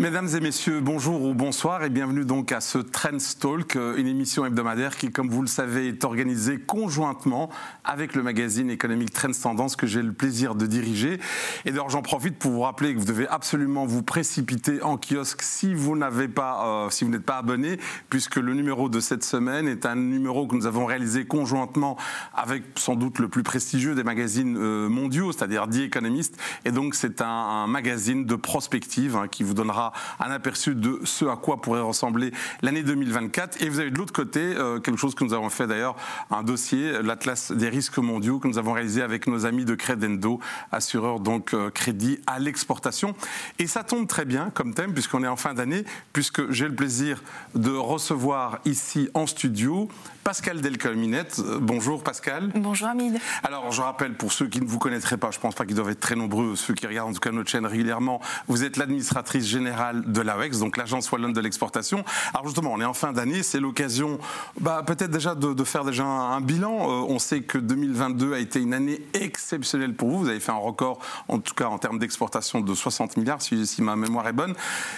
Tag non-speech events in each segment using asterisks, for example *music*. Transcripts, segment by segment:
Mesdames et messieurs, bonjour ou bonsoir et bienvenue donc à ce Trends Talk, euh, une émission hebdomadaire qui, comme vous le savez, est organisée conjointement avec le magazine économique Trends Tendance que j'ai le plaisir de diriger. Et d'ailleurs, j'en profite pour vous rappeler que vous devez absolument vous précipiter en kiosque si vous n'avez pas, euh, si vous n'êtes pas abonné, puisque le numéro de cette semaine est un numéro que nous avons réalisé conjointement avec sans doute le plus prestigieux des magazines euh, mondiaux, c'est-à-dire The Economist. Et donc, c'est un, magazine de prospective hein, qui vous donnera un aperçu de ce à quoi pourrait ressembler l'année 2024. Et vous avez de l'autre côté euh, quelque chose que nous avons fait d'ailleurs, un dossier, l'Atlas des risques mondiaux que nous avons réalisé avec nos amis de Credendo, assureur donc euh, crédit à l'exportation. Et ça tombe très bien comme thème puisqu'on est en fin d'année, puisque j'ai le plaisir de recevoir ici en studio Pascal Delcolminette. Bonjour Pascal. Bonjour Hamid. Alors je rappelle pour ceux qui ne vous connaîtraient pas, je pense pas qu'ils doivent être très nombreux, ceux qui regardent en tout cas notre chaîne régulièrement, vous êtes l'administratrice générale de l'AWEX, donc l'agence wallonne de l'exportation. Alors justement, on est en fin d'année, c'est l'occasion bah, peut-être déjà de, faire déjà un, bilan. Euh, on sait que 2022 a été une année exceptionnelle pour vous. Vous avez fait un record, en tout cas en termes d'exportation, de 60 milliards, si, ma mémoire est bonne.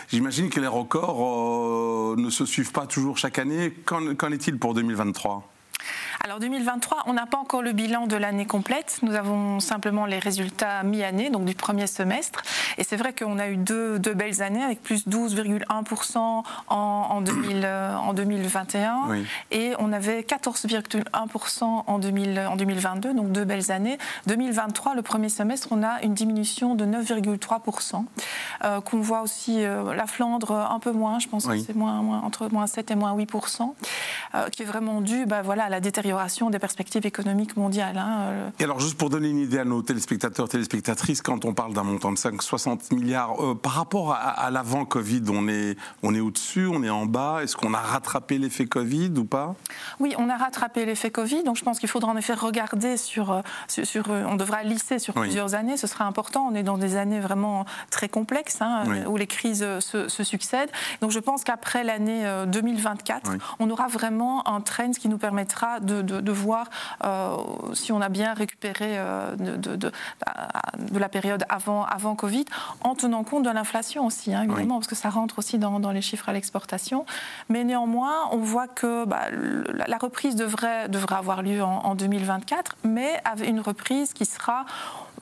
J'imagine que les records euh, ne se suivent pas toujours chaque année. Qu'en est-il pour 2023 alors 2023, on n'a pas encore le bilan de l'année complète. Nous avons simplement les résultats mi-année, donc du premier semestre. Et c'est vrai qu'on a eu deux, belles années avec plus 12,1% en, en, 2021 et on avait 14,1% en, en 2022, donc deux belles années. 2023, le premier semestre, on a une diminution de 9,3%. Euh, qu'on voit aussi euh, la Flandre un peu moins, je pense que c'est moins, entre moins 7 et moins 8%, euh, qui est vraiment dû bah, voilà, à la détérioration des perspectives économiques mondiales. Hein, et alors, juste pour donner une idée à nos téléspectateurs, téléspectatrices, quand on parle d'un montant de 5, 60 milliards, par rapport à, l'avant-Covid, on est, on est au-dessus, on est en bas? Est-ce qu'on a rattrapé l'effet Covid ou pas? Oui, on a rattrapé l'effet Covid, donc je pense qu'il faudra en effet regarder sur, sur, on devra lisser sur plusieurs années, ce sera important, on est dans des années vraiment très complexes. Hein, où les crises se, succèdent. Donc je pense qu'après l'année 2024, euh, on aura vraiment un trend qui nous permettra de, voir euh, si on a bien récupéré euh, de, de, la période avant, avant Covid, en tenant compte de l'inflation aussi, hein, évidemment, parce que ça rentre aussi dans, les chiffres à l'exportation. Mais néanmoins, on voit que bah, la reprise devrait, devrait avoir lieu en, en 2024, mais avec une reprise qui sera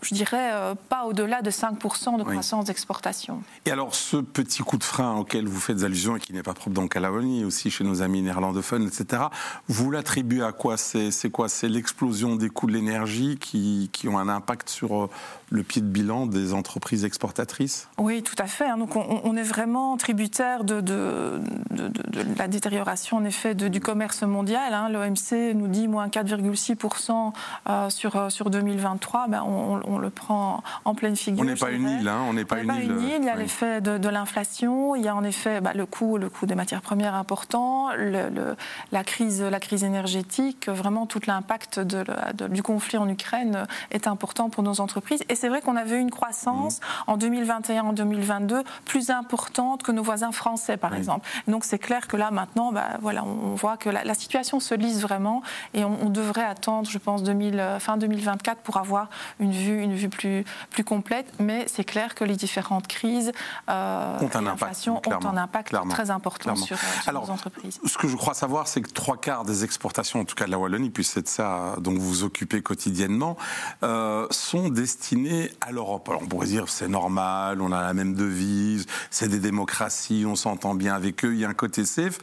je dirais, euh, pas au-delà de 5% de croissance d'exportation. Et alors, ce petit coup de frein auquel vous faites allusion et qui n'est pas propre la Wallonie, aussi chez nos amis néerlandophones, etc., vous l'attribuez à quoi? C'est quoi? C'est l'explosion des coûts de l'énergie qui, qui, ont un impact sur euh, le pied de bilan des entreprises exportatrices? Oui, tout à fait. Hein. Donc, on, est vraiment tributaire de, de, de, la détérioration, en effet, du commerce mondial. Hein. L'OMC nous dit moins 4,6% euh, sur, sur 2023. Ben, on, on le prend en pleine figure. On n'est pas une île, hein, on n'est pas, une, île. Il y a l'effet de, l'inflation, il y a en effet bah, le coût, le coût des matières premières important, le, la crise, la crise énergétique, vraiment tout l'impact du conflit en Ukraine est important pour nos entreprises. Et c'est vrai qu'on avait une croissance mmh. en 2021, en 2022 plus importante que nos voisins français, par exemple. Donc c'est clair que là maintenant, bah, voilà, on voit que la, situation se lise vraiment et on, devrait attendre, je pense, 2000, fin 2024 pour avoir une vue une vue plus, plus complète, mais c'est clair que les différentes crises euh, ont, un impact, ont un impact très important sur, sur nos entreprises. Ce que je crois savoir, c'est que trois quarts des exportations, en tout cas de la Wallonie, puisque c'est de ça dont vous vous occupez quotidiennement, euh, sont destinées à l'Europe. Alors on pourrait dire c'est normal, on a la même devise, c'est des démocraties, on s'entend bien avec eux, il y a un côté safe.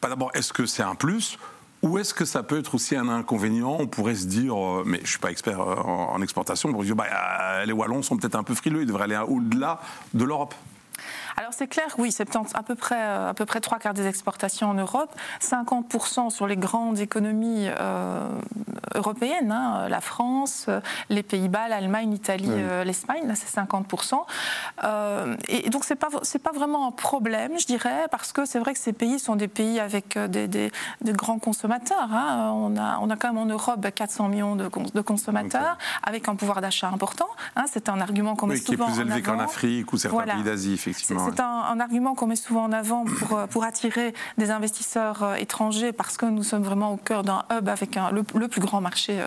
D'abord, est-ce que c'est un plus? Ou est-ce que ça peut être aussi un inconvénient? On pourrait se dire, euh, mais je suis pas expert euh, en, exportation, on pourrait dire, bah, euh, les Wallons sont peut-être un peu frileux, ils devraient aller au-delà de l'Europe. Alors c'est clair, oui, c'est à peu près euh, à peu près trois quarts des exportations en Europe, 50% sur les grandes économies euh, européennes, hein, la France, les Pays-Bas, l'Allemagne, l'Italie, euh, l'Espagne, là c'est 50%. et donc c'est pas c'est pas vraiment un problème, je dirais, parce que c'est vrai que ces pays sont des pays avec des, des, grands consommateurs. Hein. On a on a quand même en Europe 400 millions de, de consommateurs avec un pouvoir d'achat important. Hein. C'est un argument qu'on met souvent qui est plus élevé qu'en Afrique ou certains pays d'Asie, effectivement. C'est un, argument qu'on met souvent en avant pour, euh, pour attirer des investisseurs euh, étrangers parce que nous sommes vraiment au cœur d'un hub avec le, plus grand marché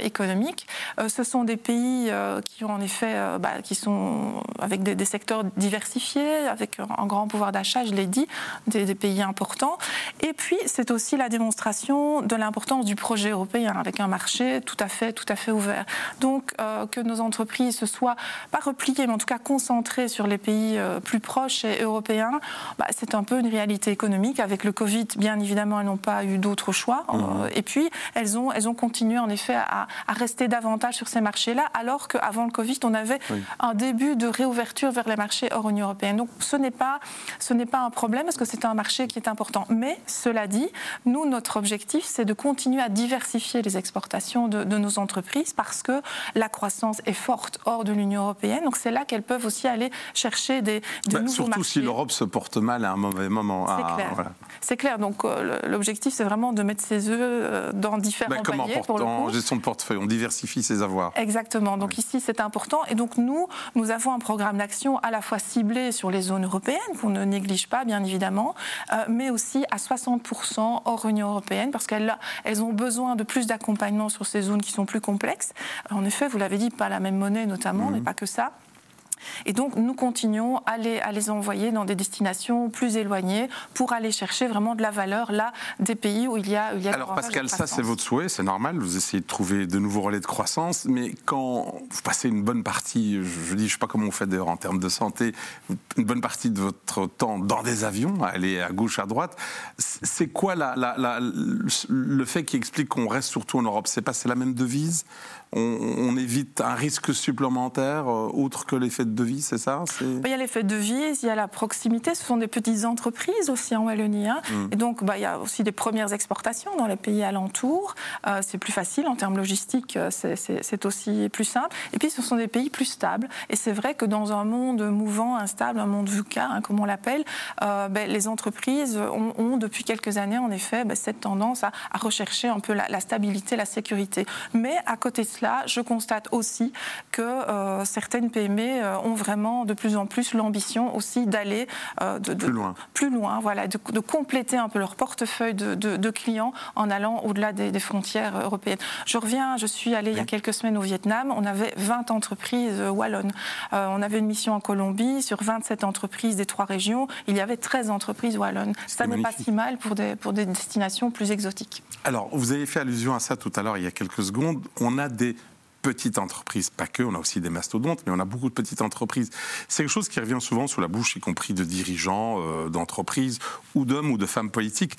économique. ce sont des pays qui ont en effet, bah, qui sont avec des, secteurs diversifiés, avec un grand pouvoir d'achat, je l'ai dit, des, des, pays importants. Et puis, c'est aussi la démonstration de l'importance du projet européen, avec un marché tout à fait, tout à fait ouvert. Donc, que nos entreprises se soient pas repliées, mais en tout cas concentrées sur les pays plus proches et européens, bah, c'est un peu une réalité économique. Avec le Covid, bien évidemment, elles n'ont pas eu d'autre choix. Mmh. Euh, et puis, elles ont, elles ont continué en effet à, rester davantage sur ces marchés-là, alors qu'avant le Covid, on avait un début de réouverture vers les marchés hors Union européenne. Donc, ce n'est pas, ce n'est pas un problème parce que c'est un marché qui est important. Mais cela dit, nous, notre objectif, c'est de continuer à diversifier les exportations de, nos entreprises parce que la croissance est forte hors de l'Union européenne. Donc, c'est là qu'elles peuvent aussi aller chercher des, de bah, surtout si l'Europe se porte mal à un mauvais moment. C'est ah, clair. C'est clair. Donc euh, l'objectif, c'est vraiment de mettre ses œufs euh, dans différents bah, comme paniers. Comme en gestion de portefeuille, on diversifie ses avoirs. Exactement. Donc ici, c'est important. Et donc nous, nous avons un programme d'action à la fois ciblé sur les zones européennes, qu'on ne néglige pas, bien évidemment, euh, mais aussi à 60% hors Union européenne, parce qu'elles elles ont besoin de plus d'accompagnement sur ces zones qui sont plus complexes. En effet, vous l'avez dit, pas la même monnaie notamment, mais mhm. pas que ça. Et donc, nous continuons à les, à les envoyer dans des destinations plus éloignées pour aller chercher vraiment de la valeur là des pays où il y a. il y a Alors, Pascal, ça, c'est votre souhait, c'est normal. Vous essayez de trouver de nouveaux relais de croissance. Mais quand vous passez une bonne partie, je, dis, je ne sais pas comment vous faites d'ailleurs en termes de santé, une bonne partie de votre temps dans des avions, à aller à gauche, à droite, c'est quoi la, la, le fait qui explique qu'on reste surtout en Europe? C'est pas c'est la même devise? On, évite un risque supplémentaire euh, autre que l'effet de devise, c'est ça? Il y a l'effet de devise, il y a la proximité. Ce sont des petites entreprises aussi en Wallonie. Hein. Mm. Et donc, bah, il y a aussi des premières exportations dans les pays alentours. Euh, c'est plus facile en termes logistiques, euh, c'est aussi plus simple. Et puis, ce sont des pays plus stables. Et c'est vrai que dans un monde mouvant, instable, un monde VUCA, hein, comme on l'appelle, ben, les entreprises ont, depuis quelques années, en effet, cette tendance à, rechercher un peu la, la stabilité, la sécurité. Mais à côté de cela, je constate aussi que euh, certaines PME euh, ont vraiment de plus en plus l'ambition aussi d'aller euh, de, plus loin, plus loin voilà, de, compléter un peu leur portefeuille de, clients en allant au-delà des, frontières européennes. Je reviens, je suis allée il y a quelques semaines au Vietnam, on avait 20 entreprises wallonnes. on avait une mission en Colombie, sur 27 entreprises des trois régions, il y avait 13 entreprises wallonnes. Ça n'est pas si mal pour des, pour des destinations plus exotiques. Alors, vous avez fait allusion à ça tout à l'heure, il y a quelques secondes. On a des petites entreprises, pas que, on a aussi des mastodontes, mais on a beaucoup de petites entreprises. C'est quelque chose qui revient souvent sous la bouche, y compris de dirigeants euh, d'entreprises ou d'hommes ou de femmes politiques.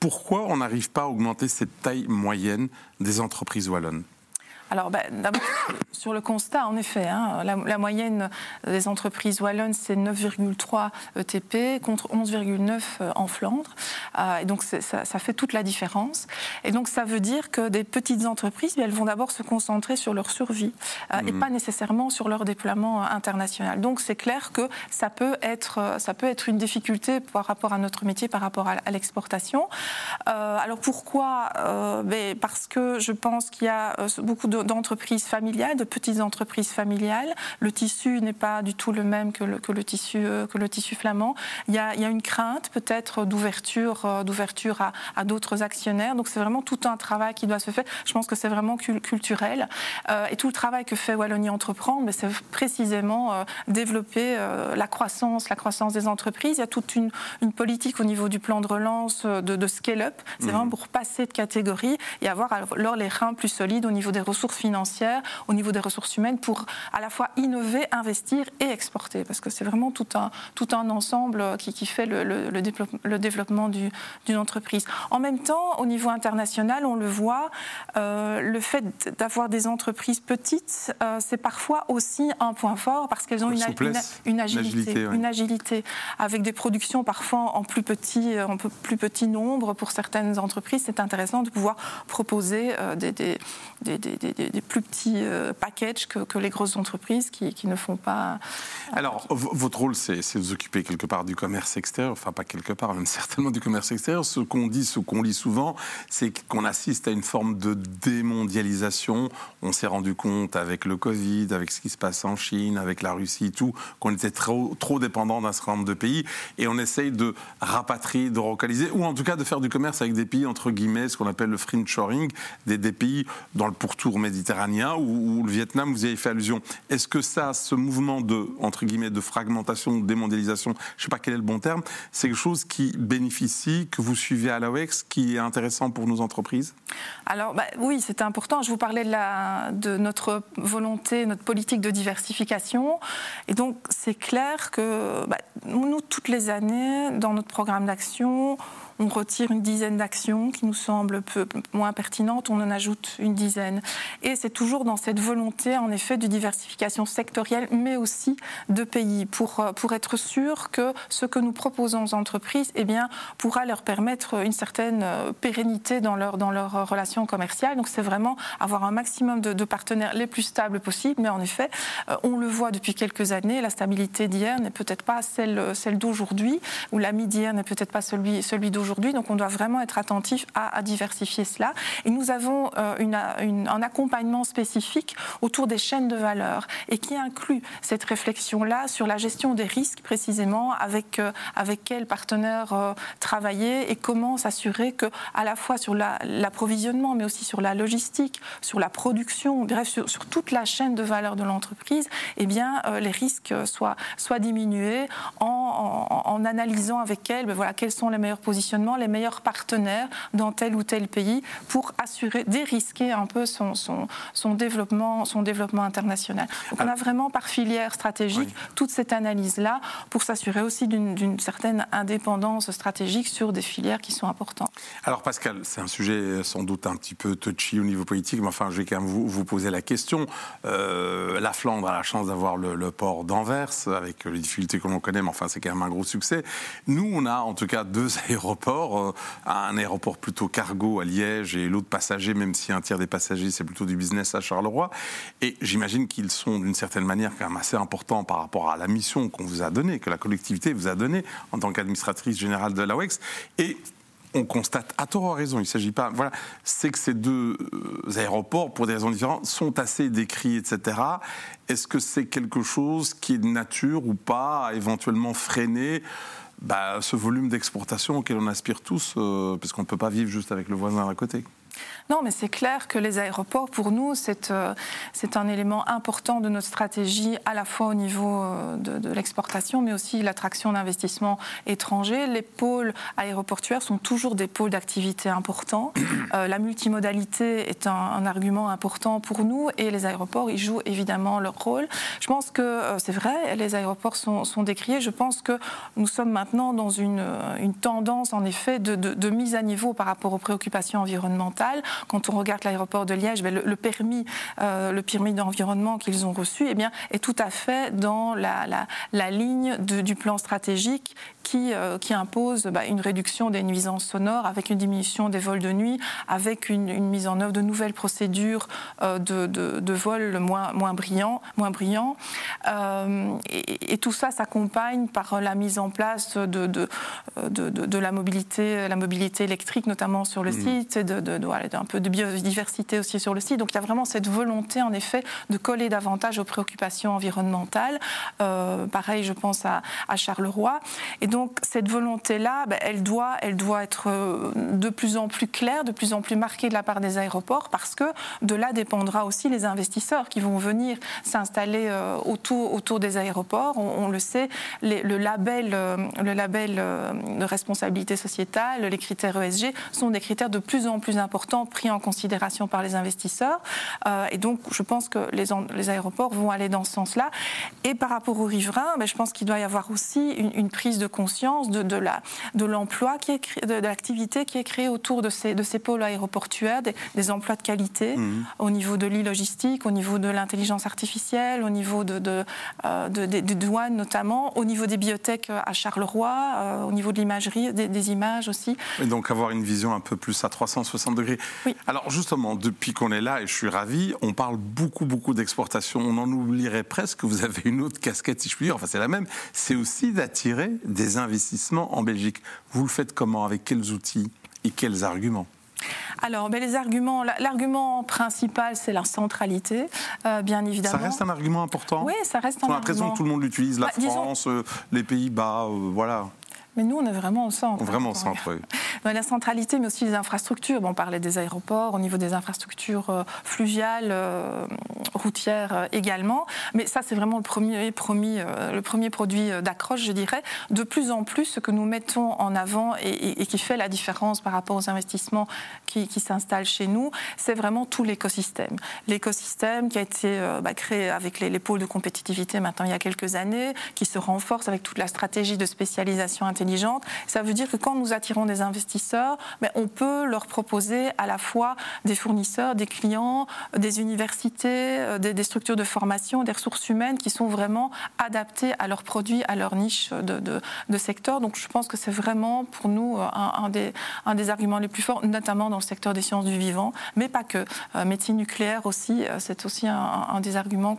Pourquoi on n'arrive pas à augmenter cette taille moyenne des entreprises wallonnes? Alors, ben, d'abord, *coughs* sur le constat, en effet, hein, la, moyenne des entreprises wallonnes, c'est 9,3 ETP contre 11,9 euh, en Flandre. Euh, et donc, ça, ça, fait toute la différence. Et donc, ça veut dire que des petites entreprises, elles vont d'abord se concentrer sur leur survie euh, et mmh. pas nécessairement sur leur déploiement international. Donc, c'est clair que ça peut, être, ça peut être une difficulté par rapport à notre métier, par rapport à, l'exportation. alors, pourquoi ben, Parce que je pense qu'il y a beaucoup de d'entreprises familiales, de petites entreprises familiales. Le tissu n'est pas du tout le même que le, que le, tissu, euh, que le tissu flamand. Il y a, il y a une crainte peut-être d'ouverture, euh, d'ouverture à, à d'autres actionnaires. Donc c'est vraiment tout un travail qui doit se faire. Je pense que c'est vraiment culturel. Euh, et tout le travail que fait Wallonie Entreprendre, c'est précisément développer la croissance, la croissance des entreprises. Il y a toute une, une politique au niveau du plan de relance de, de scale-up. C'est mmh. vraiment pour passer de catégorie et avoir alors les reins plus solides au niveau des ressources financières, au niveau des ressources humaines, pour à la fois innover, investir et exporter. Parce que c'est vraiment tout un, tout un ensemble qui, qui fait le, le, développement d'une entreprise. En même temps, au niveau international, on le voit, euh, le fait d'avoir des entreprises petites, euh, c'est parfois aussi un point fort parce qu'elles ont une, une, agilité, une agilité, avec des productions parfois en plus petit, en plus petit nombre pour certaines entreprises. C'est intéressant de pouvoir proposer euh, des, des, des, des, plus petits packages que, les grosses entreprises qui, qui ne font pas. Alors, votre rôle, c'est de vous occuper quelque part du commerce extérieur, enfin pas quelque part, même *laughs* certainement du commerce extérieur. Ce qu'on dit, ce qu'on lit souvent, c'est qu'on assiste à une forme de démondialisation. On s'est rendu compte avec le Covid, avec ce qui se passe en Chine, avec la Russie, tout, qu'on était trop, trop dépendant d'un certain nombre de pays. Et on essaye de rapatrier, de localiser, ou en tout cas de faire du commerce avec des pays, entre guillemets, ce qu'on appelle le shoring, des, des pays dans le pourtour méditerranéen, ou le Vietnam, vous y avez fait allusion. Est-ce que ça, ce mouvement de, entre guillemets, de fragmentation, de démondialisation, je ne sais pas quel est le bon terme, c'est quelque chose qui bénéficie, que vous suivez à l'AOEX, qui est intéressant pour nos entreprises? Alors bah, oui, c'est important. Je vous parlais de, la, de notre volonté, notre politique de diversification. Et donc c'est clair que bah, nous, toutes les années, dans notre programme d'action, on retire une dizaine d'actions qui nous semblent peu, moins pertinentes, on en ajoute une dizaine. Et c'est toujours dans cette volonté, en effet, de diversification sectorielle, mais aussi de pays, pour, euh, pour être sûr que ce que nous proposons aux entreprises eh bien, pourra leur permettre une certaine euh, pérennité dans leur, dans leurs relations commerciales. Donc c'est vraiment avoir un maximum de, partenaires les plus stables possibles, mais en effet, euh, on le voit depuis quelques années, la stabilité d'hier n'est peut-être pas celle, celle d'aujourd'hui, ou l'ami d'hier n'est peut-être pas celui, celui d'aujourd'hui aujourd'hui. Donc on doit vraiment être attentif à, diversifier cela. Et nous avons euh, un accompagnement spécifique autour des chaînes de valeur et qui inclut cette réflexion-là sur la gestion des risques précisément, avec, euh, avec quels partenaires euh, travailler et comment s'assurer que à la fois sur l'approvisionnement, mais aussi sur la logistique, sur la production, bref, sur, toute la chaîne de valeur de l'entreprise, eh bien, les risques soient, soient diminués en, analysant avec elles ben voilà, quels sont les meilleurs positionnements les meilleurs partenaires dans tel ou tel pays pour assurer, dérisquer un peu son, son, son développement, son développement international. Donc on a vraiment par filière stratégique toute cette analyse-là pour s'assurer aussi d'une certaine indépendance stratégique sur des filières qui sont importantes. Alors Pascal, c'est un sujet sans doute un petit peu touchy au niveau politique, mais enfin je vais quand même vous, vous poser la question. Euh, la Flandre a la chance d'avoir le, le, port d'Anvers avec les difficultés que l'on connaît, mais enfin c'est quand même un gros succès. Nous, on a en tout cas deux *laughs* aéroports euh, un aéroport plutôt cargo à Liège et l'autre passager, même si un tiers des passagers c'est plutôt du business à Charleroi. Et j'imagine qu'ils sont d'une certaine manière quand même assez importants par rapport à la mission qu'on vous a donnée, que la collectivité vous a donnée en tant qu'administratrice générale de l'AWEX. Et on constate à tort ou à raison, il ne s'agit pas. Voilà, c'est que ces deux euh, aéroports, pour des raisons différentes, sont assez décrits, etc. Est-ce que c'est quelque chose qui est de nature ou pas à éventuellement freiner? Bah, ce volume d'exportation auquel on aspire tous, euh, puisqu'on ne peut pas vivre juste avec le voisin à côté. Non, mais c'est clair que les aéroports, pour nous, c'est euh, un élément important de notre stratégie, à la fois au niveau euh, de, l'exportation, mais aussi l'attraction d'investissements étrangers. Les pôles aéroportuaires sont toujours des pôles d'activité importants. *coughs* Euh, la multimodalité est un, argument important pour nous et les aéroports, ils jouent évidemment leur rôle. Je pense que c'est vrai, les aéroports sont, sont, décriés. Je pense que nous sommes maintenant dans une, une tendance, en effet, de, de mise à niveau par rapport aux préoccupations environnementales. Quand on regarde l'aéroport de Liège, ben, le, permis, euh, le permis d'environnement qu'ils ont reçu, eh bien, est tout à fait dans la, la, ligne du plan stratégique qui, euh, qui impose bah, une réduction des nuisances sonores avec une diminution des vols de nuit, avec une, mise en œuvre de nouvelles procédures euh, de, de, vol moins, moins brillants. Moins brillants. et, tout ça s'accompagne par la mise en place de, de, de, la, mobilité, la mobilité électrique, notamment sur le mmh. site, de, de, un peu de biodiversité aussi sur le site. Donc il y a vraiment cette volonté, en effet, de coller davantage aux préoccupations environnementales. Euh, pareil, je pense à, Charleroi. Et donc cette volonté-là, ben, elle, doit, elle doit être euh, de plus en plus claire, de plus en plus marquée de la part des aéroports, parce que de là dépendra aussi les investisseurs qui vont venir s'installer euh, autour, autour des aéroports. On, le sait, le label, le label de responsabilité sociétale, les critères ESG sont des critères de plus en plus importants pris en considération par les investisseurs. Euh, et donc, je pense que les, les, aéroports vont aller dans ce sens-là. Et par rapport aux riverains, ben, je pense qu'il doit y avoir aussi une, prise de conscience de, de l'emploi, de qui est de, l'activité qui est créée autour de ces, de ces pôles aéroportuaires, des, emplois de qualité mmh. au niveau de l'e-logistique, au niveau de l'intelligence artificielle, au niveau de, de, euh, des douanes notamment, au niveau des biotech à Charleroi, euh, au niveau de l'imagerie, des, des, images aussi. Et donc avoir une vision un peu plus à 360 degrés. Alors justement, depuis qu'on est là, et je suis ravi, on parle beaucoup, beaucoup d'exportation. On en oublierait presque que vous avez une autre casquette, si je puis dire, enfin c'est la même, c'est aussi d'attirer des investissements en Belgique. Vous le faites comment? Avec quels outils et quels arguments? Alors, ben, les arguments, l'argument principal, c'est la centralité, euh, bien évidemment. Ça reste un argument important? Oui, ça reste un argument. On a l'impression que tout le monde l'utilise, la bah, France, euh, les Pays-Bas, euh, voilà. Mais nous, on est vraiment au centre. Vraiment au centre, oui. La centralité, mais aussi les infrastructures. Bon, on parlait des aéroports, au niveau des infrastructures euh, fluviales, euh, routières euh, également. Mais ça, c'est vraiment le premier, le premier produit d'accroche, je dirais. De plus en plus, ce que nous mettons en avant et, qui fait la différence par rapport aux investissements qui, s'installent chez nous, c'est vraiment tout l'écosystème. L'écosystème qui a été bah, créé avec les, les, pôles de compétitivité maintenant il y a quelques années, qui se renforce avec toute la stratégie de spécialisation intelligente ça veut dire que quand nous attirons des investisseurs, on peut leur proposer à la fois des fournisseurs, des clients, des universités, euh, des, structures de formation, des ressources humaines qui sont vraiment adaptées à leurs produits, à leur niche de, secteur. Donc je pense que c'est vraiment pour nous euh, un, des, arguments les plus forts, notamment dans le secteur des sciences du vivant, mais pas que. Euh, médecine nucléaire aussi, c'est aussi un, des arguments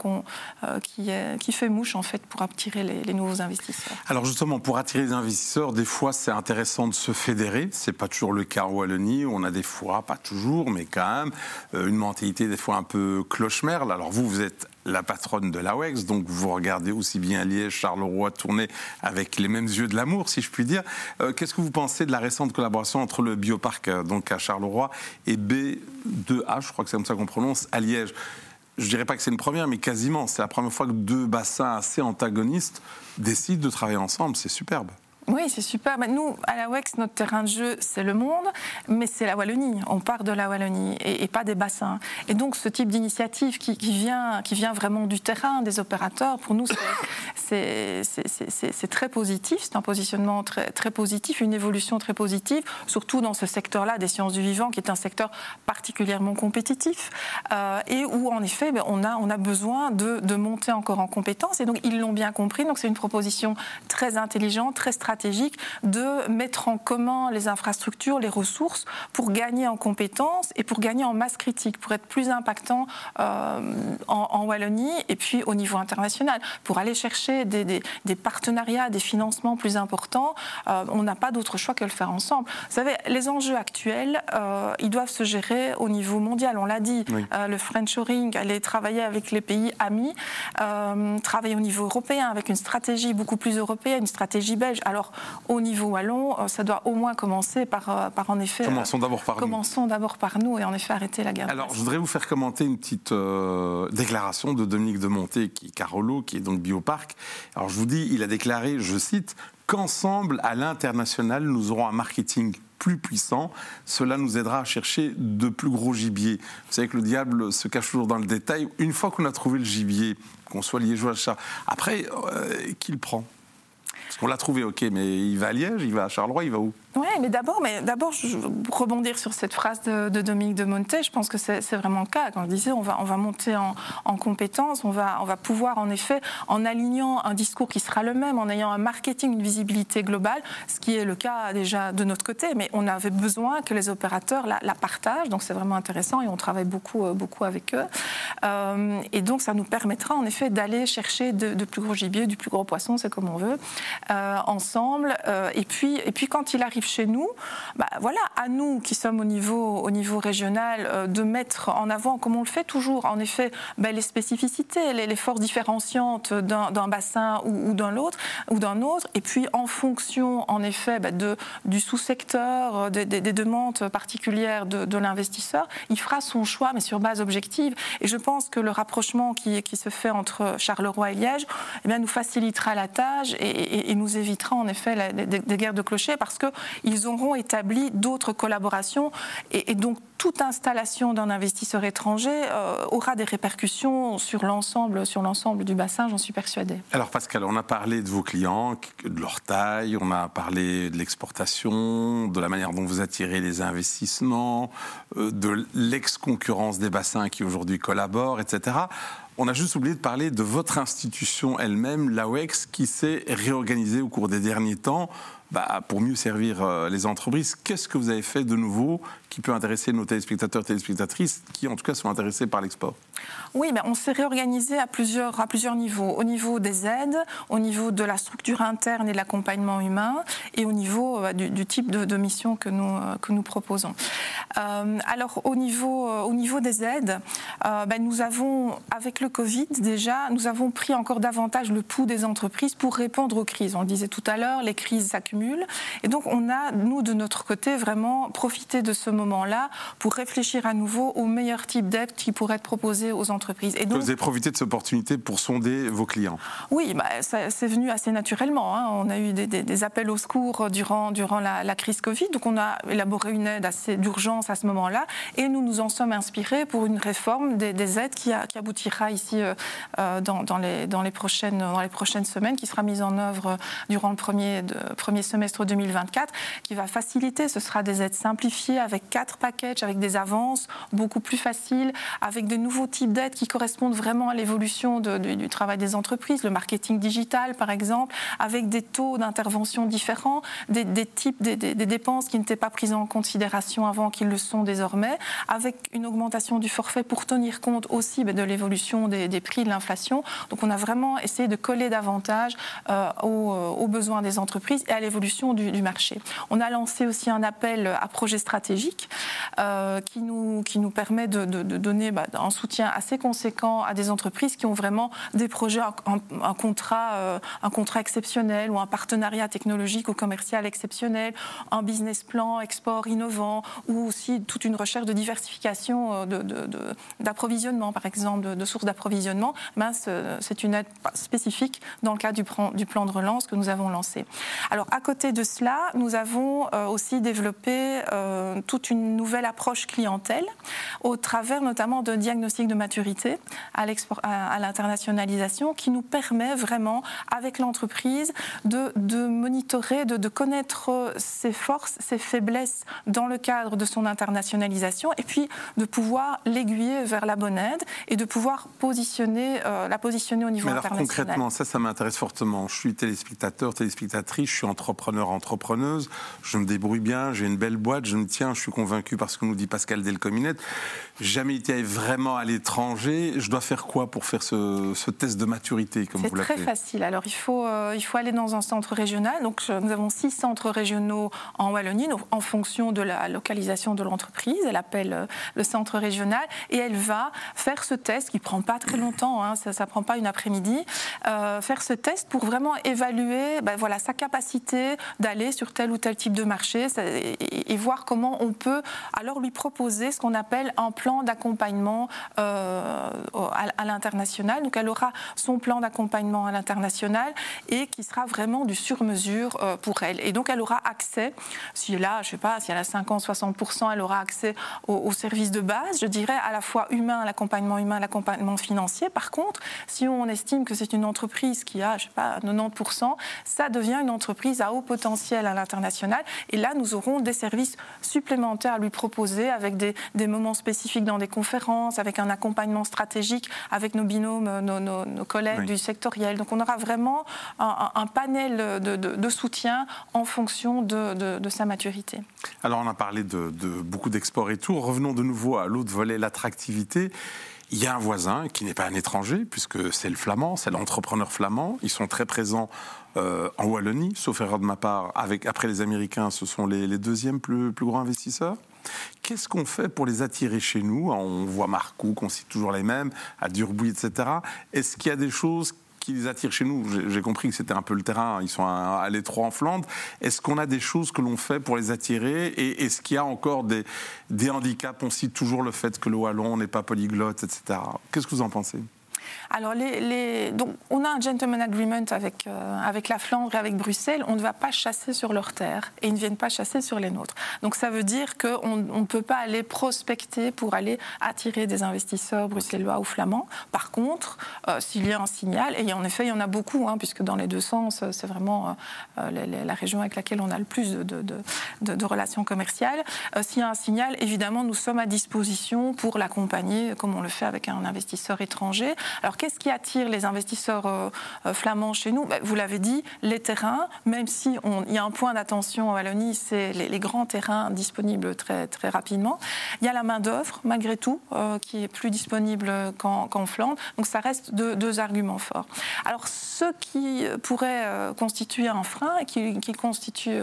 qui, fait mouche en fait pour attirer les, les nouveaux investisseurs. Alors justement, pour attirer les investisseurs, des fois, c'est intéressant de se fédérer. C'est pas toujours le cas en Wallonie. On a des fois, pas toujours, mais quand même, euh, une mentalité des fois un peu cloche-merle. Alors vous, vous êtes la patronne de l'AWEX, donc vous regardez aussi bien Liège, Charleroi tourner avec les mêmes yeux de l'amour, si je puis dire. Euh, qu'est-ce que vous pensez de la récente collaboration entre le bioparc euh, donc à Charleroi et B2H, je crois que c'est comme ça qu'on prononce, à Liège? Je dirais pas que c'est une première, mais quasiment. C'est la première fois que deux bassins assez antagonistes décident de travailler ensemble. C'est superbe. Oui, c'est super. Bah, nous, à la WEX, notre terrain de jeu, c'est le monde, mais c'est la Wallonie. On part de la Wallonie et, pas des bassins. Et donc, ce type d'initiative qui, vient, qui vient vraiment du terrain, des opérateurs, pour nous, c'est très positif. C'est un positionnement très, positif, une évolution très positive, surtout dans ce secteur-là des sciences du vivant, qui est un secteur particulièrement compétitif euh, et où, en effet, ben, on, a, on a besoin de, de monter encore en compétences. Et donc, ils l'ont bien compris. Donc, c'est une proposition très intelligente, très stratégique stratégique de mettre en commun les infrastructures, les ressources pour gagner en compétences et pour gagner en masse critique, pour être plus impactant euh, en, Wallonie et puis au niveau international, pour aller chercher des, partenariats, des financements plus importants. Euh, on n'a pas d'autre choix que le faire ensemble. Vous savez, les enjeux actuels, euh, ils doivent se gérer au niveau mondial. On l'a dit, le Frenchoring, aller travailler avec les pays amis, travailler au niveau européen avec une stratégie beaucoup plus européenne, une stratégie belge. Alors au niveau wallon, euh, ça doit au moins commencer par, euh, par en effet. Commençons d'abord par commençons d'abord par nous et en effet arrêter la guerre. Alors, je voudrais vous faire commenter une petite euh, déclaration de Dominique de Monté, qui Carolo, qui est donc Bioparc. Alors, je vous dis, il a déclaré, je cite, qu'ensemble, à l'international, nous aurons un marketing plus puissant. Cela nous aidera à chercher de plus gros gibiers. Vous savez que le diable se cache toujours dans le détail. Une fois qu'on a trouvé le gibier, qu'on soit liégeois, après, qui le prend Parce qu'on l'a trouvé, ok, mais il va à Liège, il va à Charleroi, il va où? Oui, mais d'abord, mais d'abord, rebondir sur cette phrase de, Dominique de Monté, je pense que c'est vraiment le cas. Quand je disais, on va, on va monter en, en compétences, on va, on va pouvoir, en effet, en alignant un discours qui sera le même, en ayant un marketing, une visibilité globale, ce qui est le cas déjà de notre côté, mais on avait besoin que les opérateurs la, partagent, donc c'est vraiment intéressant et on travaille beaucoup, euh, beaucoup avec eux. Euh, et donc, ça nous permettra, en effet, d'aller chercher de, plus gros gibier, du plus gros poisson, c'est comme on veut, euh, ensemble. et, puis, et puis, quand il arrive chez nous, bah, voilà, à nous qui sommes au niveau, au niveau régional, euh, de mettre en avant, comme on le fait toujours, en effet, bah, les spécificités, les, forces différenciantes d'un bassin ou, d'un ou d'un autre, et puis en fonction, en effet, bah, de, du sous-secteur, euh, des, demandes particulières de, l'investisseur, il fera son choix, mais sur base objective. Et je pense que le rapprochement qui, se fait entre Charleroi et Liège, eh bien, nous facilitera la tâche et, nous évitera en effet des, guerres de clochers parce que ils auront établi d'autres collaborations et, donc toute installation d'un investisseur étranger euh, aura des répercussions sur l'ensemble, sur l'ensemble du bassin, j'en suis persuadée. Alors Pascal, on a parlé de vos clients, de leur taille, on a parlé de l'exportation, de la manière dont vous attirez les investissements, euh, de l'ex-concurrence des bassins qui aujourd'hui collaborent, etc. On a juste oublié de parler de votre institution elle-même, l'AWEX, qui s'est réorganisée au cours des derniers temps bah, pour mieux servir euh, les entreprises. Qu'est-ce que vous avez fait de nouveau qui peut intéresser nos téléspectateurs téléspectatrices qui, en tout cas, sont intéressés par l'export Oui, ben, on s'est réorganisé à plusieurs, à plusieurs niveaux. Au niveau des aides, au niveau de la structure interne et de l'accompagnement humain, et au niveau euh, du, type de, mission que nous, euh, que nous proposons. Euh, alors, au niveau, au niveau des aides, ben, nous avons, avec le Covid déjà, nous avons pris encore davantage le pouls des entreprises pour répondre aux crises. On le disait tout à l'heure, les crises s'accumulent. Et donc, on a, nous, de notre côté, vraiment profité de ce moment-là pour réfléchir à nouveau au meilleur type d'aide qui pourrait être proposé aux entreprises. Et donc, Vous avez profité de cette opportunité pour sonder vos clients Oui, bah, c'est venu assez naturellement. Hein. On a eu des, appels au secours durant, durant la, crise Covid. Donc, on a élaboré une aide assez d'urgence à ce moment-là. Et nous nous en sommes inspirés pour une réforme des, aides qui, aboutira ici euh, euh, dans, les, dans, les prochaines, dans les prochaines semaines, qui sera mise en œuvre durant le premier, premier semestre 2024, qui va faciliter. Ce sera des aides simplifiées avec quatre packages, avec des avances beaucoup plus faciles, avec de nouveaux types d'aides qui correspondent vraiment à l'évolution du travail des entreprises, le marketing digital par exemple, avec des taux d'intervention différents, des, types, des, dépenses qui n'étaient pas prises en considération avant, qui le sont désormais, avec une augmentation du forfait pour tenir compte aussi ben, de l'évolution des, prix de l'inflation. Donc on a vraiment essayé de coller davantage euh, euh, aux, besoins des entreprises et à l'évolution du, marché. On a lancé aussi un appel à projet stratégique euh, qui, nous, qui nous permet de, donner bah, un soutien assez conséquent à des entreprises qui ont vraiment des projets, un, contrat, un contrat exceptionnel ou un partenariat technologique ou commercial exceptionnel, un business plan export innovant ou aussi toute une recherche de diversification d'approvisionnement, par exemple, de, sources d'approvisionnement. Ben, c'est une aide spécifique dans le cadre du, du plan de relance que nous avons lancé. Alors, à côté de cela, nous avons euh, aussi développé euh, toute une nouvelle approche clientèle au travers notamment de diagnostics de maturité à l'internationalisation qui nous permet vraiment, avec l'entreprise, de, de, monitorer, de, de, connaître ses forces, ses faiblesses dans le cadre de son internationalisation et puis de pouvoir l'aiguiller vers la bonne aide et de pouvoir positionner, euh, la positionner au niveau Mais alors, Concrètement, ça, ça m'intéresse fortement. Je suis téléspectateur, téléspectatrice, je suis entrepreneur, entrepreneuse, je me débrouille bien, j'ai une belle boîte, je me tiens, je suis convaincu parce que nous dit Pascal Delcominette. Jamais été vraiment à l'étranger. Je dois faire quoi pour faire ce, test de maturité, comme vous l'appelez C'est très facile. Alors, il faut, euh, il faut aller dans un centre régional. Donc, nous avons six centres régionaux en Wallonie, en fonction de la localisation de l'entreprise. Elle appelle euh, le centre régional et elle va faire ce test qui prend pas très longtemps, hein, ça ne prend pas une après-midi, euh, faire ce test pour vraiment évaluer ben, voilà, sa capacité d'aller sur tel ou tel type de marché et, voir comment on peut alors lui proposer ce qu'on appelle un plan d'accompagnement euh, à, l'international. Donc elle aura son plan d'accompagnement à l'international et qui sera vraiment du sur-mesure euh, pour elle. Et donc elle aura accès, si a, je sais pas, si elle a 50, 60%, elle aura accès aux, services de base, je dirais à la fois humain, l'accompagnement humain, l'accompagnement financier. Par contre, si on estime que c'est une entreprise qui a, je sais pas, 90%, ça devient une entreprise à haut potentiel à l'international. Et là, nous aurons des services supplémentaires à lui proposer avec des, des moments spécifiques dans des conférences, avec un accompagnement stratégique avec nos binômes, nos, nos, collègues du sectoriel. Donc on aura vraiment un, panel de, de, soutien en fonction de, de, sa maturité. Alors on a parlé de, beaucoup d'exports et tout. Revenons de nouveau à l'autre volet, l'attractivité. Il y a un voisin qui n'est pas un étranger, puisque c'est le flamand, c'est l'entrepreneur flamand. Ils sont très présents euh, en Wallonie, sauf erreur de ma part. Avec, après les Américains, ce sont les, les deuxièmes plus, plus grands investisseurs. Qu'est-ce qu'on fait pour les attirer chez nous? On voit Marcoux, qu'on cite toujours les mêmes, à Durbuy, etc. Est-ce qu'il y a des choses qui les attirent chez nous? J'ai compris que c'était un peu le terrain, ils sont à, l'étroit en Flandre. Est-ce qu'on a des choses que l'on fait pour les attirer? Et est-ce qu'il y a encore des handicaps? On cite toujours le fait que le Wallon n'est pas polyglotte, etc. Qu'est-ce que vous en pensez? Alors, les, donc, on a un gentleman agreement avec, euh, avec la Flandre et avec Bruxelles. On ne va pas chasser sur leurs terres et ils ne viennent pas chasser sur les nôtres. Donc, ça veut dire qu'on ne peut pas aller prospecter pour aller attirer des investisseurs bruxellois ou flamands. Par contre, euh, s'il y a un signal, et en effet, il y en a beaucoup, hein, puisque dans les deux sens, c'est vraiment euh, la, région avec laquelle on a le plus de, de, de relations commerciales. s'il y a un signal, évidemment, nous sommes à disposition pour l'accompagner, comme on le fait avec un investisseur étranger Alors qu'est-ce qui attire les investisseurs flamands chez nous? Ben, Vous l'avez dit, les terrains, même si il y a un point d'attention en Wallonie, c'est les, grands terrains disponibles très, rapidement. Il y a la main-d'œuvre, malgré tout, qui est plus disponible qu'en Flandre. Donc ça reste deux, arguments forts. Alors ce qui pourrait constituer un frein, qui, qui constitue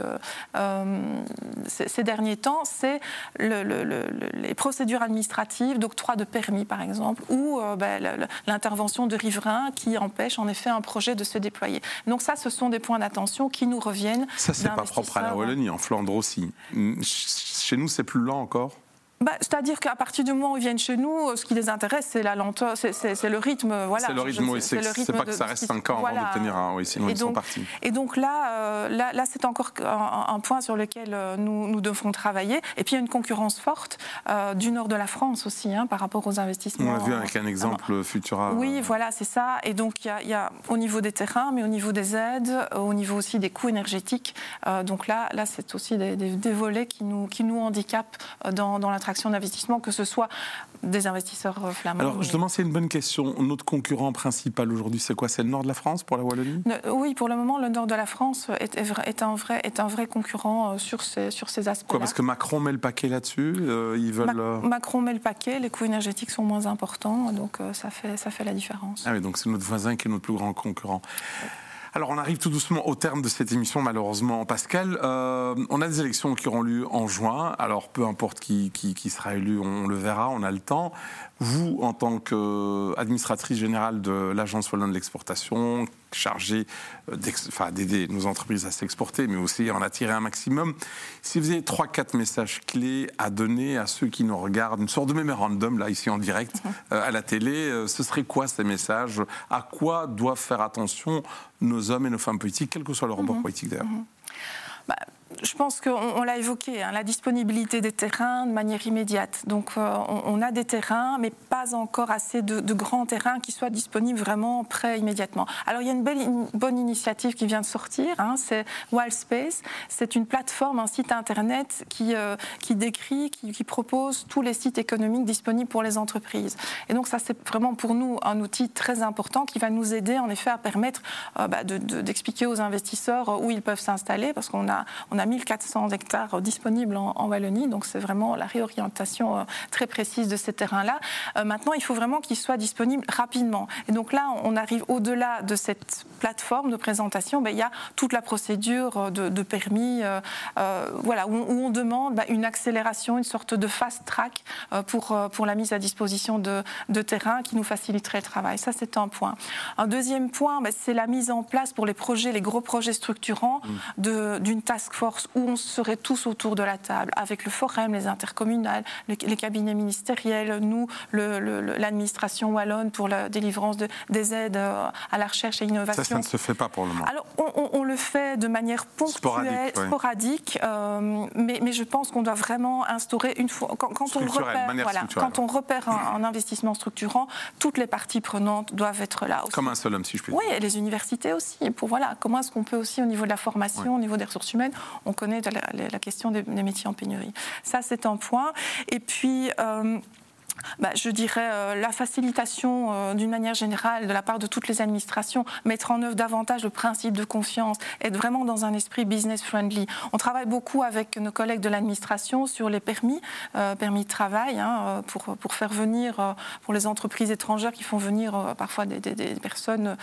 ces, derniers temps, c'est les procédures administratives d'octroi de permis, par exemple, ou euh, ben, l'intervention de riverains qui empêche en effet un projet de se déployer. Donc ça, ce sont des points d'attention qui nous reviennent. Ça, c'est pas propre à la Wallonie, en Flandre aussi. Chez nous, c'est plus lent encore? Bah, c'est-à-dire qu'à partir du moment où ils viennent chez nous, ce qui les intéresse, c'est la lenteur, c'est le rythme. Voilà, c'est le rythme, oui. C'est pas que ça reste 5 ans avant d'obtenir un. Oui, sinon et ils donc, sont partis. Et donc là, euh, là, là c'est encore un, point sur lequel euh, nous, nous devons travailler. Et puis il y a une concurrence forte euh, du nord de la France aussi, hein, par rapport aux investissements. On l'a vu avec un exemple Futura. Oui, voilà, c'est ça. Et donc il y, a, il y, a, au niveau des terrains, mais au niveau des aides, au niveau aussi des coûts énergétiques. donc là, là c'est aussi des, des, volets qui nous, qui nous handicapent dans, dans l'attraction d'investissement, que ce soit des investisseurs euh, flamands. Alors justement, c'est une bonne question. Notre concurrent principal aujourd'hui, c'est quoi? C'est le nord de la France pour la Wallonie? Oui, pour le moment, le nord de la France est, est, un, vrai, est un vrai concurrent euh, sur ces, sur ces aspects. Quoi, parce que Macron met le paquet là-dessus euh, Ils veulent. Macron met le paquet, les coûts énergétiques sont moins importants, donc ça, fait, ça fait la différence. Ah oui, donc c'est notre voisin qui est notre plus grand concurrent. Alors on arrive tout doucement au terme de cette émission malheureusement Pascal. Euh, on a des élections qui auront lieu en juin, alors peu importe qui, qui, sera élu, on le verra, on a le temps. Vous, en tant qu'administratrice générale de l'Agence wallonne de l'exportation, chargée euh, d'aider nos entreprises à s'exporter, mais aussi en attirer un maximum, si vous avez trois, quatre messages clés à donner à ceux qui nous regardent, une sorte de mémorandum, là, ici en direct, *laughs* euh, à la télé, ce serait quoi ces messages? À quoi doivent faire attention nos hommes et nos femmes politiques, quel que soit leur rapport mhm. politique d'ailleurs? Mhm. bah, je pense qu'on l'a évoqué, hein, la disponibilité des terrains de manière immédiate. Donc euh, on, a des terrains, mais pas encore assez de, grands terrains qui soient disponibles vraiment prêts immédiatement. Alors il y a une, belle, bonne initiative qui vient de sortir, hein, c'est Wildspace. C'est une plateforme, un site internet qui, euh, qui décrit, qui, propose tous les sites économiques disponibles pour les entreprises. Et donc ça c'est vraiment pour nous un outil très important qui va nous aider en effet à permettre euh, bah, d'expliquer aux investisseurs où ils peuvent s'installer, parce qu'on a, on a 1400 hectares disponibles en, Wallonie, donc c'est vraiment la réorientation euh, très précise de ces terrains-là. Euh, maintenant, il faut vraiment qu'ils soient disponibles rapidement. Et donc là, on arrive au-delà de cette plateforme de présentation, ben, il y a toute la procédure de, permis, euh, voilà, où, on demande ben, une accélération, une sorte de fast track pour, pour la mise à disposition de, de terrains qui nous faciliterait le travail. Ça, c'est un point. Un deuxième point, ben, c'est la mise en place pour les projets, les gros projets structurants, mmh. d'une task force où on serait tous autour de la table, avec le forum, les intercommunales, les, cabinets ministériels, nous, l'administration wallonne pour la délivrance de, des aides euh, à la recherche et l'innovation. Ça, ça ne se fait pas pour le moment. Alors, on, le fait de manière ponctuelle, sporadique, euh, mais, mais, je pense qu'on doit vraiment instaurer une fois. Quand, on repère, voilà, quand on repère un, investissement structurant, toutes les parties prenantes doivent être là. Aussi. Comme un seul homme, si je puis dire. Oui, et les universités aussi. Pour voilà, comment est-ce qu'on peut aussi, au niveau de la formation, au niveau des ressources humaines, on connaît la, question des, métiers en pénurie. Ça, c'est un point. Et puis, euh, bah, je dirais, euh, la facilitation euh, d'une manière générale de la part de toutes les administrations, mettre en œuvre davantage le principe de confiance, être vraiment dans un esprit business friendly. On travaille beaucoup avec nos collègues de l'administration sur les permis, euh, permis de travail, hein, pour, pour faire venir, pour les entreprises étrangères qui font venir parfois des, des, personnes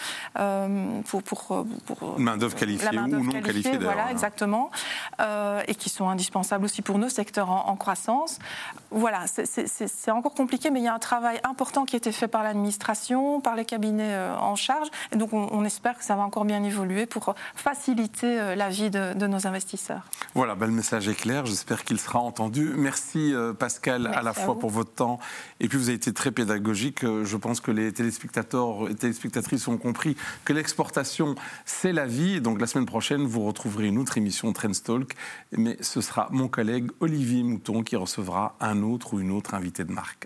pour, pour, pour main-d'œuvre qualifiée ou non qualifiée. Voilà, exactement, et qui sont indispensables aussi pour nos secteurs en, en croissance. Voilà, c'est encore compliqué, mais il y a un travail important qui a été fait par l'administration, par les cabinets euh, en charge. Et donc, on, espère que ça va encore bien évoluer pour faciliter euh, la vie de, nos investisseurs. Voilà, ben, le message est clair. J'espère qu'il sera entendu. Merci, euh, Pascal, à la fois pour votre temps. Et puis, vous avez été très pédagogique. Je pense que les téléspectateurs et téléspectatrices ont compris que l'exportation, c'est la vie. donc, la semaine prochaine, vous retrouverez une autre émission Trendstalk. Mais ce sera mon collègue Olivier Mouton qui recevra un autre ou une autre invité de marque